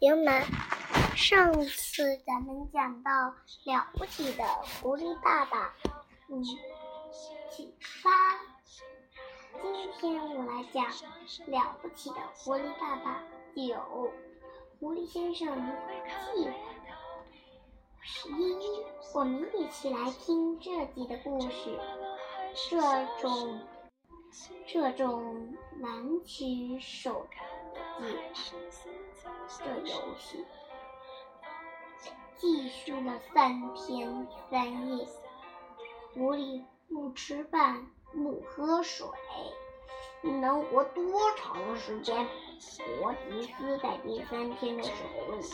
友们，上次咱们讲到了不起的狐狸爸爸，嗯，启发。今天我来讲了不起的狐狸爸爸九，狐狸先生一计划。一，我们一起来听这集的故事。这种这种难取手解的游戏，继续了三天三夜。狐狸不吃饭，不喝水，能活多长时间？罗吉斯在第三天的时候问道。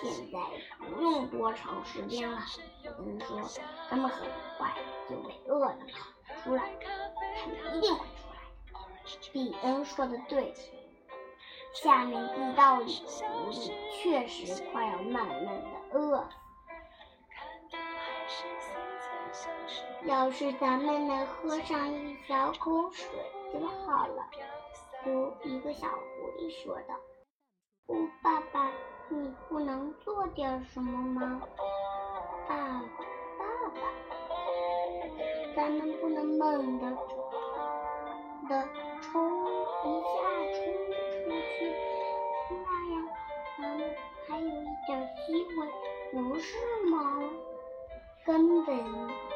现在不用多长时间了，有人说他们很快就会饿的跑出来，他们一定会出来。比恩说的对，下面地道里的狐狸确实快要慢慢的饿。要是咱们能喝上一小口水就好了，有一个小狐狸说道。哦，爸爸。你不能做点什么吗，爸爸爸？咱们不能猛地的不是吗？根本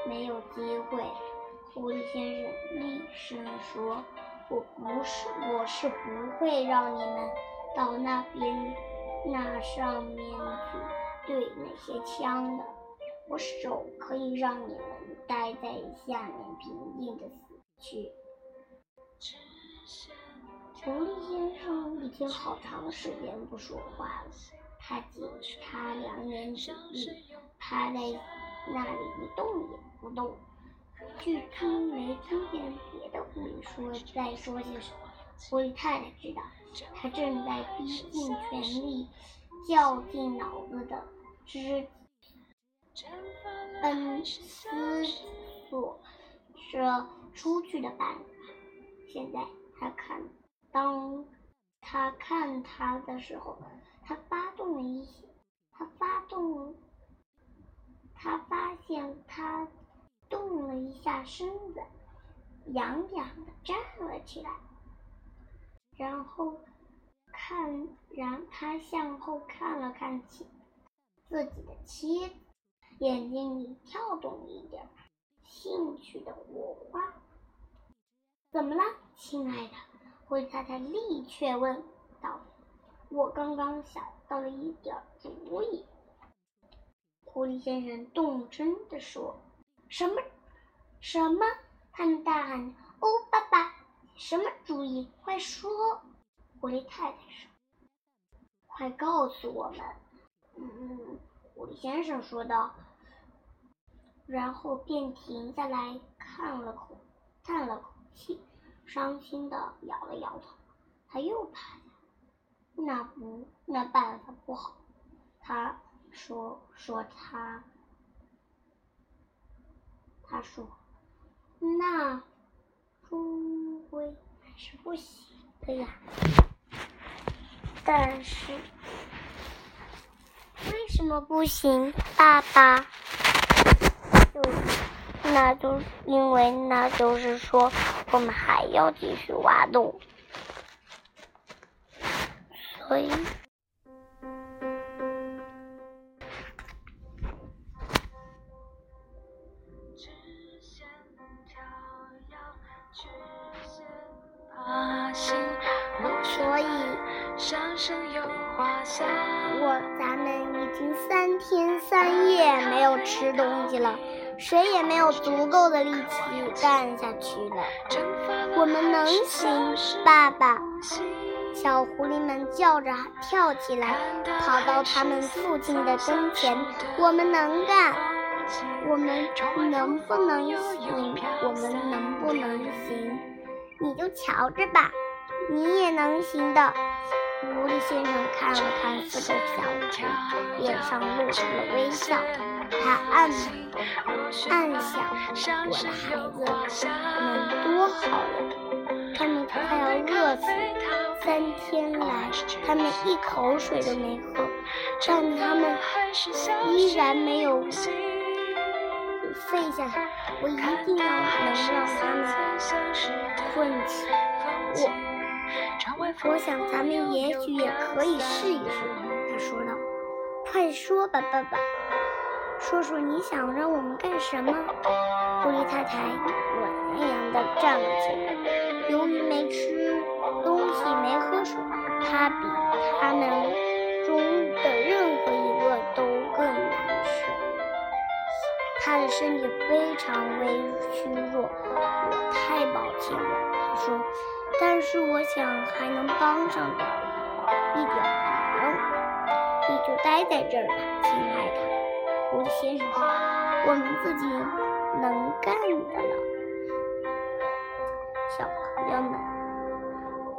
没有机会。狐狸先生厉声说：“我不是，我是不会让你们到那边。”那上面去对那些枪的，我手可以让你们待在下面平静的死去。狐狸先生已经好长时间不说话了，他紧他两眼紧闭，趴在那里一动也不动，据听没听见别的狐狸说在说些什么。狐狸太太知道，他正在拼尽全力、绞尽脑子的织嗯思索着出去的办法。现在他看，当他看他的时候，他发动了一些，他发动，他发他动了一下身子，痒痒的站了起来。然后看，然他向后看了看妻自己的妻子，眼睛里跳动一点兴趣的火花。怎么了，亲爱的？灰太太立却问道。我刚刚想到了一点主意。狐狸先生动真的说。什么？什么？他们大喊。哦，爸爸。什么主意？快说！狐狸太太说：“快告诉我们。”嗯，狐狸先生说道，然后便停下来看了口，叹了口气，伤心的摇了摇头。他又趴下。那不，那办法不好。他说：“说他，他说，那。”终归还是不行的呀。但是为什么不行，爸爸？就那就因为那就是说，我们还要继续挖洞，所以，声声有花香我咱们已经三天三夜没有吃东西了，谁也没有足够的力气干下去了。我们能行，爸爸！小狐狸们叫着跳起来，跑到他们父亲的跟前。我们能干，我们能不能行？我们能不能行？你就瞧着吧。你也能行的，狐狸先生看了看四个小狐，脸上露出了微笑。他暗暗想：我的孩子们多好呀，他们快要饿死，三天来，他们一口水都没喝，但他们依然没有废下来。我一定要能让他们困起。我我想咱们也许也可以试一试。他说道：“快说吧，爸爸，说说你想让我们干什么？”狐狸太太暖洋洋地站了起来。由于没吃东西、没喝水，他比他们中的任何一个都更难受。他的身体非常微虚弱，我太抱歉了。他说：“但是我想还能帮上点一点忙。你就待在这儿吧，亲爱的。”狐狸先生说：“我们自己。”能干的了，小朋友们，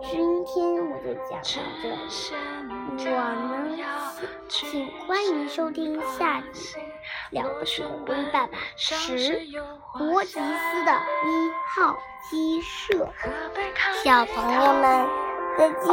今天我就讲到这里。我呢，请欢迎收听下集《了不起的龟爸爸十国吉斯的一号鸡舍》。小朋友们，再见。